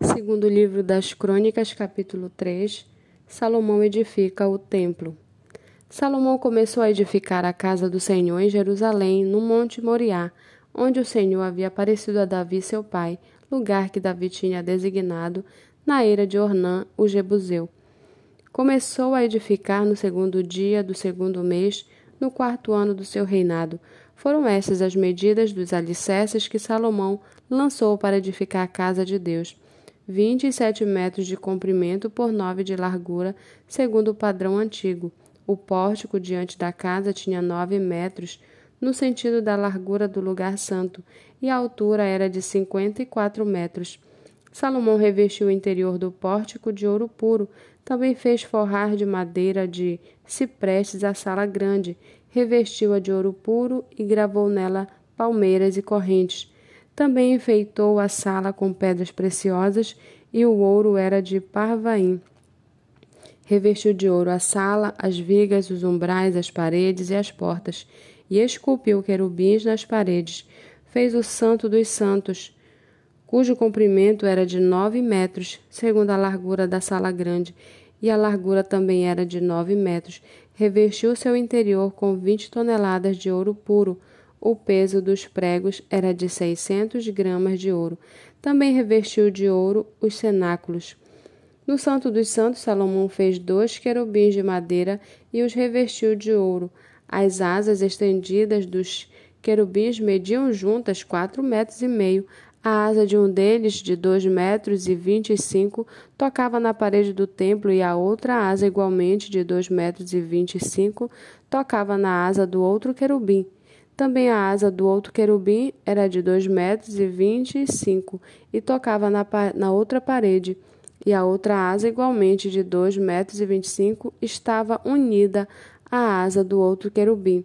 Segundo livro das Crônicas, capítulo 3, Salomão edifica o templo. Salomão começou a edificar a casa do Senhor em Jerusalém, no Monte Moriá, onde o Senhor havia aparecido a Davi, seu pai, lugar que Davi tinha designado na era de Ornã, o Jebuseu. Começou a edificar no segundo dia do segundo mês, no quarto ano do seu reinado. Foram estas as medidas dos alicerces que Salomão lançou para edificar a casa de Deus. Vinte e sete metros de comprimento por nove de largura, segundo o padrão antigo. O pórtico diante da casa tinha nove metros, no sentido da largura do lugar santo, e a altura era de cinquenta e quatro metros. Salomão revestiu o interior do pórtico de ouro puro, também fez forrar de madeira de ciprestes a sala grande, revestiu-a de ouro puro e gravou nela palmeiras e correntes. Também enfeitou a sala com pedras preciosas e o ouro era de parvaim. Revestiu de ouro a sala, as vigas, os umbrais, as paredes e as portas, e esculpiu querubins nas paredes. Fez o Santo dos Santos, cujo comprimento era de nove metros, segundo a largura da sala grande, e a largura também era de nove metros. Revestiu seu interior com vinte toneladas de ouro puro. O peso dos pregos era de seiscentos gramas de ouro. Também revestiu de ouro os cenáculos. No Santo dos Santos, Salomão fez dois querubins de madeira e os revestiu de ouro. As asas estendidas dos querubins mediam juntas quatro metros e meio. A asa de um deles, de dois metros e vinte e cinco, tocava na parede do templo, e a outra asa, igualmente de dois metros e vinte e cinco, tocava na asa do outro querubim. Também a asa do outro querubim era de dois metros e vinte e cinco, e tocava na, na outra parede. E a outra asa, igualmente de dois metros e vinte e cinco, estava unida à asa do outro querubim.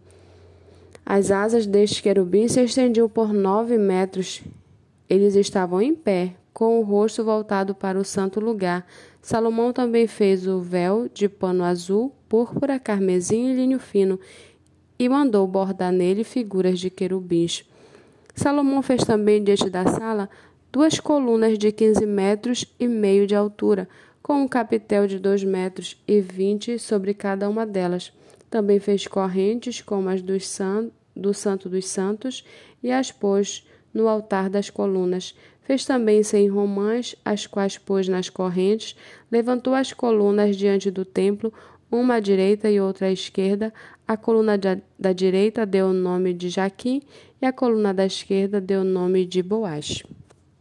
As asas deste querubim se estendiam por nove metros eles estavam em pé, com o rosto voltado para o santo lugar. Salomão também fez o véu de pano azul, púrpura, carmesim e linho fino, e mandou bordar nele figuras de querubins. Salomão fez também diante da sala duas colunas de quinze metros e meio de altura, com um capitel de dois metros e vinte sobre cada uma delas. Também fez correntes como as do Santo dos Santos e as pôs no altar das colunas. Fez também cem romãs, as quais pôs nas correntes, levantou as colunas diante do templo, uma à direita e outra à esquerda. A coluna da direita deu o nome de Jaquim e a coluna da esquerda deu o nome de Boaz.